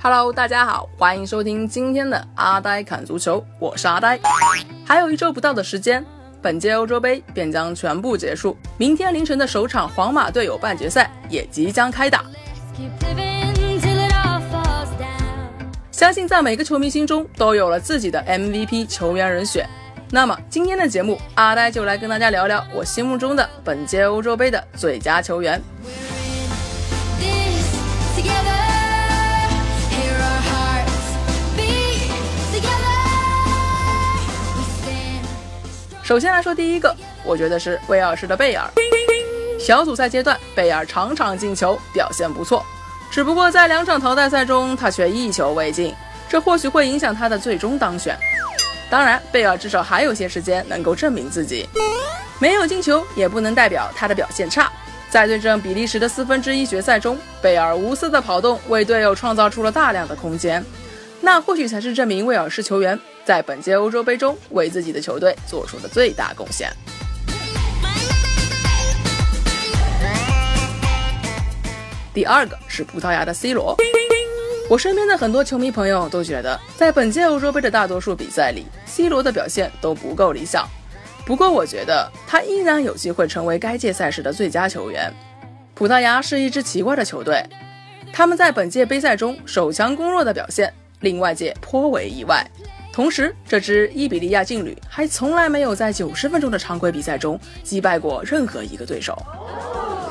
Hello，大家好，欢迎收听今天的阿呆侃足球，我是阿呆。还有一周不到的时间，本届欧洲杯便将全部结束，明天凌晨的首场皇马队友半决赛也即将开打。相信在每个球迷心中都有了自己的 MVP 球员人选。那么今天的节目，阿呆就来跟大家聊聊我心目中的本届欧洲杯的最佳球员。首先来说第一个，我觉得是威尔士的贝尔。小组赛阶段，贝尔场场进球，表现不错。只不过在两场淘汰赛中，他却一球未进，这或许会影响他的最终当选。当然，贝尔至少还有些时间能够证明自己。没有进球也不能代表他的表现差。在对阵比利时的四分之一决赛中，贝尔无私的跑动，为队友创造出了大量的空间。那或许才是证明威尔士球员。在本届欧洲杯中，为自己的球队做出的最大贡献。第二个是葡萄牙的 C 罗。我身边的很多球迷朋友都觉得，在本届欧洲杯的大多数比赛里，C 罗的表现都不够理想。不过，我觉得他依然有机会成为该届赛事的最佳球员。葡萄牙是一支奇怪的球队，他们在本届杯赛中守强攻弱的表现令外界颇为意外。同时，这支伊比利亚劲旅还从来没有在九十分钟的常规比赛中击败过任何一个对手。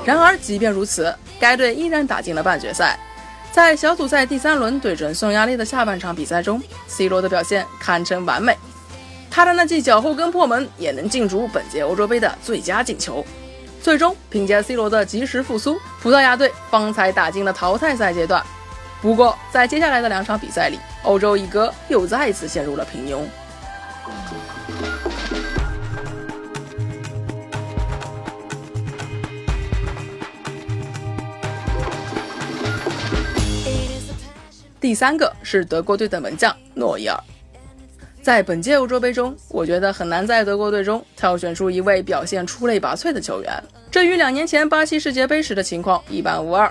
然而，即便如此，该队依然打进了半决赛。在小组赛第三轮对阵匈牙利的下半场比赛中，C 罗的表现堪称完美。他的那记脚后跟破门也能进入本届欧洲杯的最佳进球。最终，凭借 C 罗的及时复苏，葡萄牙队方才打进了淘汰赛阶段。不过，在接下来的两场比赛里，欧洲一哥又再次陷入了平庸。第三个是德国队的门将诺伊尔。在本届欧洲杯中，我觉得很难在德国队中挑选出一位表现出类拔萃的球员，这与两年前巴西世界杯时的情况一般无二。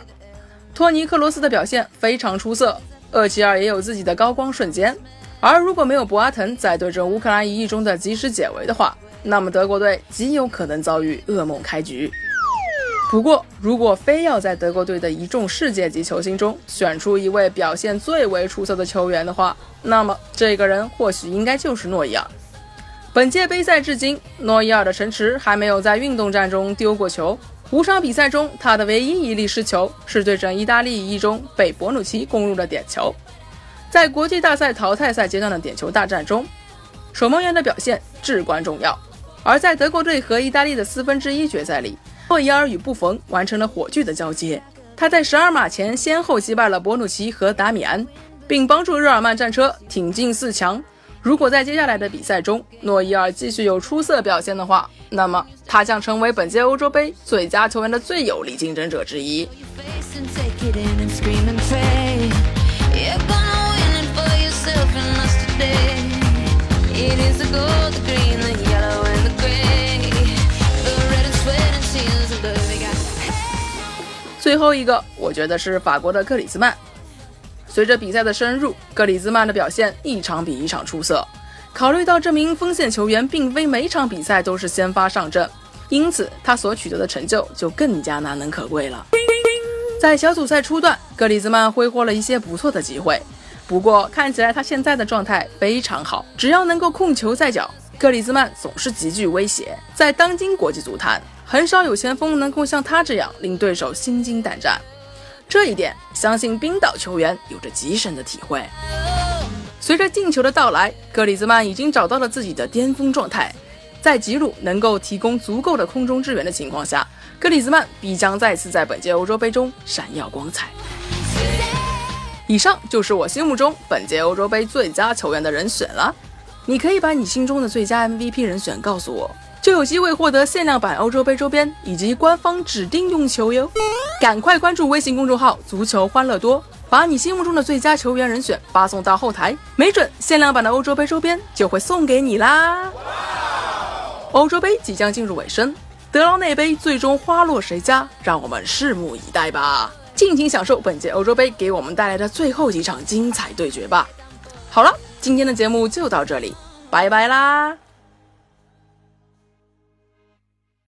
托尼克罗斯的表现非常出色，厄齐尔也有自己的高光瞬间。而如果没有博阿滕在对阵乌克兰一役中的及时解围的话，那么德国队极有可能遭遇噩梦开局。不过，如果非要在德国队的一众世界级球星中选出一位表现最为出色的球员的话，那么这个人或许应该就是诺伊尔。本届杯赛至今，诺伊尔的城池还没有在运动战中丢过球。五场比赛中，他的唯一一粒失球是对阵意大利一中被博努奇攻入的点球。在国际大赛淘汰赛阶段的点球大战中，守门员的表现至关重要。而在德国队和意大利的四分之一决赛里，诺伊尔与布冯完成了火炬的交接。他在十二码前先后击败了博努奇和达米安，并帮助日耳曼战车挺进四强。如果在接下来的比赛中，诺伊尔继续有出色表现的话，那么他将成为本届欧洲杯最佳球员的最有力竞争者之一。最后一个，我觉得是法国的克里斯曼。随着比赛的深入，格里兹曼的表现一场比一场出色。考虑到这名锋线球员并非每场比赛都是先发上阵，因此他所取得的成就就更加难能可贵了。在小组赛初段，格里兹曼挥霍了一些不错的机会，不过看起来他现在的状态非常好，只要能够控球在脚，格里兹曼总是极具威胁。在当今国际足坛，很少有前锋能够像他这样令对手心惊胆战。这一点，相信冰岛球员有着极深的体会。随着进球的到来，格里兹曼已经找到了自己的巅峰状态。在吉鲁能够提供足够的空中支援的情况下，格里兹曼必将再次在本届欧洲杯中闪耀光彩。以上就是我心目中本届欧洲杯最佳球员的人选了。你可以把你心中的最佳 MVP 人选告诉我。就有机会获得限量版欧洲杯周边以及官方指定用球哟！赶快关注微信公众号“足球欢乐多”，把你心目中的最佳球员人选发送到后台，没准限量版的欧洲杯周边就会送给你啦！欧洲杯即将进入尾声，德劳内杯最终花落谁家？让我们拭目以待吧！尽情享受本届欧洲杯给我们带来的最后几场精彩对决吧。好了，今天的节目就到这里，拜拜啦！